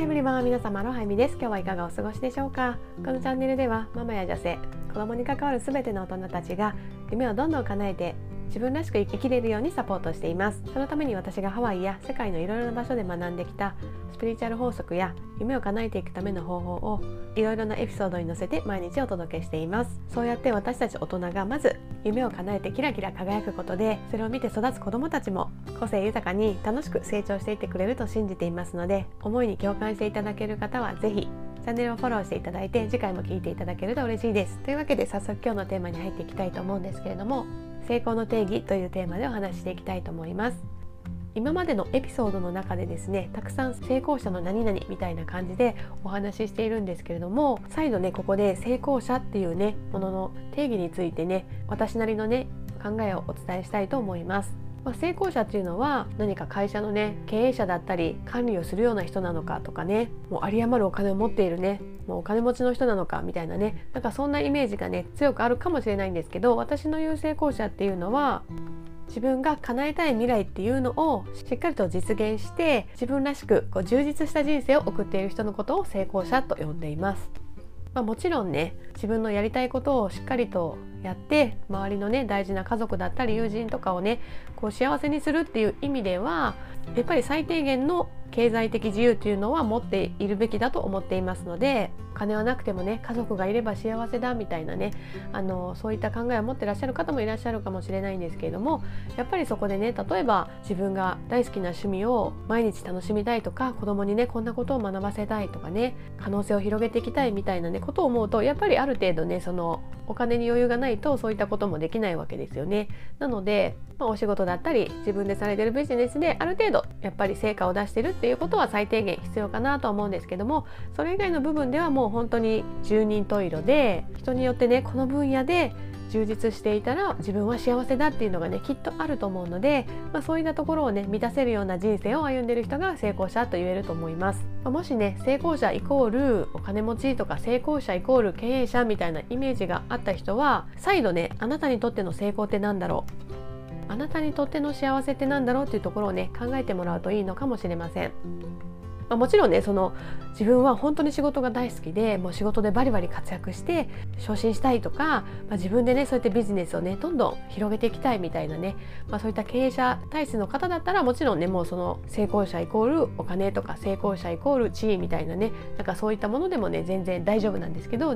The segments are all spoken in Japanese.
イブリバー皆様アロハイミです。今日はいかがお過ごしでしょうか？このチャンネルではママや女性子供に関わる全ての大人たちが夢をどんどん叶えて自分らしく生きれるようにサポートしています。そのために私がハワイや世界のいろいろな場所で学んできたスピリチュアル法則や夢を叶えていくための方法をいろいろなエピソードに載せて毎日お届けしています。そうやって私たち大人がまず夢を叶えてキラキラ輝くことでそれを見て育つ子どもたちも個性豊かに楽しく成長していってくれると信じていますので思いに共感していただける方は是非チャンネルをフォローしていただいて次回も聞いていただけると嬉しいです。というわけで早速今日のテーマに入っていきたいと思うんですけれども成功の定義というテーマでお話ししていきたいと思います。今までのエピソードの中でですねたくさん成功者の何々みたいな感じでお話ししているんですけれども再度ねここで成功者っていうねものの定義についてね私なりのね考えをお伝えしたいと思います。まあ、成功者っていうのは何か会社のね経営者だったり管理をするような人なのかとかねもう有り余るお金を持っているねもうお金持ちの人なのかみたいなねなんかそんなイメージがね強くあるかもしれないんですけど私の言う成功者っていうのは自分が叶えたい未来っていうのをしっかりと実現して自分らしくこう充実した人生を送っている人のことを成功者と呼んでいます。まあ、もちろんね自分のやりたいことをしっかりとやって周りのね大事な家族だったり友人とかをねこう幸せにするっていう意味ではやっぱり最低限の経済的自由というのは持っているべきだと思っていますので金はなくてもね家族がいれば幸せだみたいなねあのそういった考えを持ってらっしゃる方もいらっしゃるかもしれないんですけれどもやっぱりそこでね例えば自分が大好きな趣味を毎日楽しみたいとか子供にねこんなことを学ばせたいとかね可能性を広げていきたいみたいなねことを思うとやっぱりある程度ねそのお金に余裕がないとそういったこともできないわけですよね。なので、まあ、お仕事だったり自分でされてるビジネスである程度やっぱり成果を出してるっていうことは最低限必要かなと思うんですけどもそれ以外の部分ではもう本当に十人十色で人によってねこの分野で充実していたら自分は幸せだっていうのがねきっとあると思うので、まあ、そういったところをね満たせるような人生を歩んでる人が成功者と言えると思います、まあ、もしね成功者イコールお金持ちとか成功者イコール経営者みたいなイメージがあった人は再度ねあなたにとっての成功って何だろう？あなたにとっての幸せって何だろうっていうところをね考えてもらうといいのかもしれません。まあ、もちろんねその自分は本当に仕事が大好きでもう仕事でバリバリ活躍して昇進したいとか、まあ、自分でねそうやってビジネスをねどんどん広げていきたいみたいなね、まあ、そういった経営者体質の方だったらもちろんねもうその成功者イコールお金とか成功者イコール地位みたいなねなんかそういったものでもね全然大丈夫なんですけど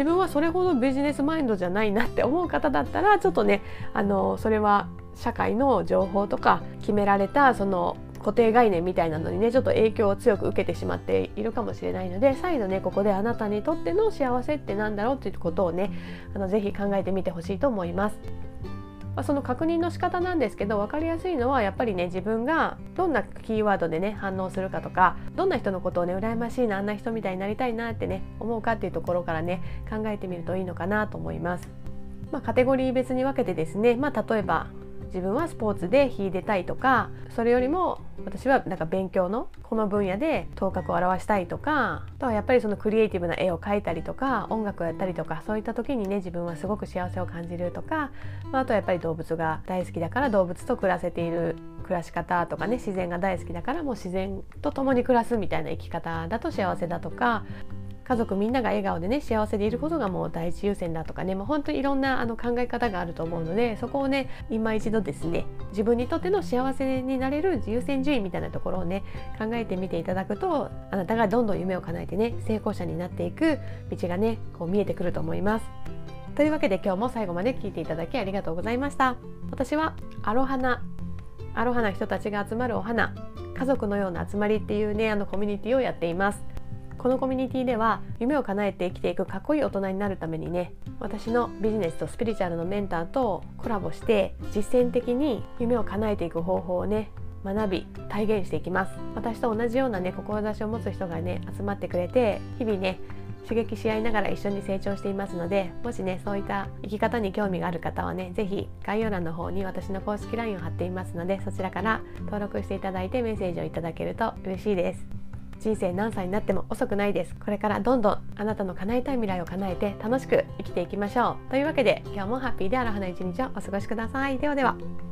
自分はそれほどビジネスマインドじゃないなって思う方だったらちょっとねあのそれは社会の情報とか決められたその固定概念みたいなのにねちょっと影響を強く受けてしまっているかもしれないので再度ねここであなたにとっての幸せって何だろうっていうことをねあのぜひ考えてみてほしいと思います。まあ、その確認の仕方なんですけど分かりやすいのはやっぱりね自分がどんなキーワードでね反応するかとかどんな人のことをね羨ましいなあんな人みたいになりたいなってね思うかっていうところからね考えてみるといいのかなと思います。まあ、カテゴリー別に分けてですね、まあ、例えば自分はスポーツで秀でたいとかそれよりも私はなんか勉強のこの分野で頭角を現したいとかあとはやっぱりそのクリエイティブな絵を描いたりとか音楽をやったりとかそういった時にね自分はすごく幸せを感じるとか、まあ、あとはやっぱり動物が大好きだから動物と暮らせている暮らし方とかね自然が大好きだからもう自然と共に暮らすみたいな生き方だと幸せだとか家族みんなが笑顔でね幸せでいることがもう第一優先だとかねもう本当にいろんなあの考え方があると思うのでそこをね今一度ですね自分にとっての幸せになれる優先順位みたいなところをね考えてみていただくとあなたがどんどん夢を叶えてね成功者になっていく道がねこう見えてくると思います。というわけで今日も最後まで聞いていただきありがとうございました。私はアロハナアロハな人たちが集まるお花家族のような集まりっていうねあのコミュニティをやっていますこのコミュニティでは夢を叶えて生きていくかっこいい大人になるためにね私のビジネスとスピリチュアルのメンターとコラボして実践的に夢を叶えていく方法をね学び体現していきます。私と同じようなね志を持つ人がね集まってくれて日々ね刺激し合いながら一緒に成長していますのでもしねそういった生き方に興味がある方はね是非概要欄の方に私の公式 LINE を貼っていますのでそちらから登録していただいてメッセージをいただけると嬉しいです。人生何歳になっても遅くないです。これからどんどんあなたの叶えたい未来を叶えて楽しく生きていきましょう。というわけで今日もハッピーである花一日をお過ごしください。ではでは。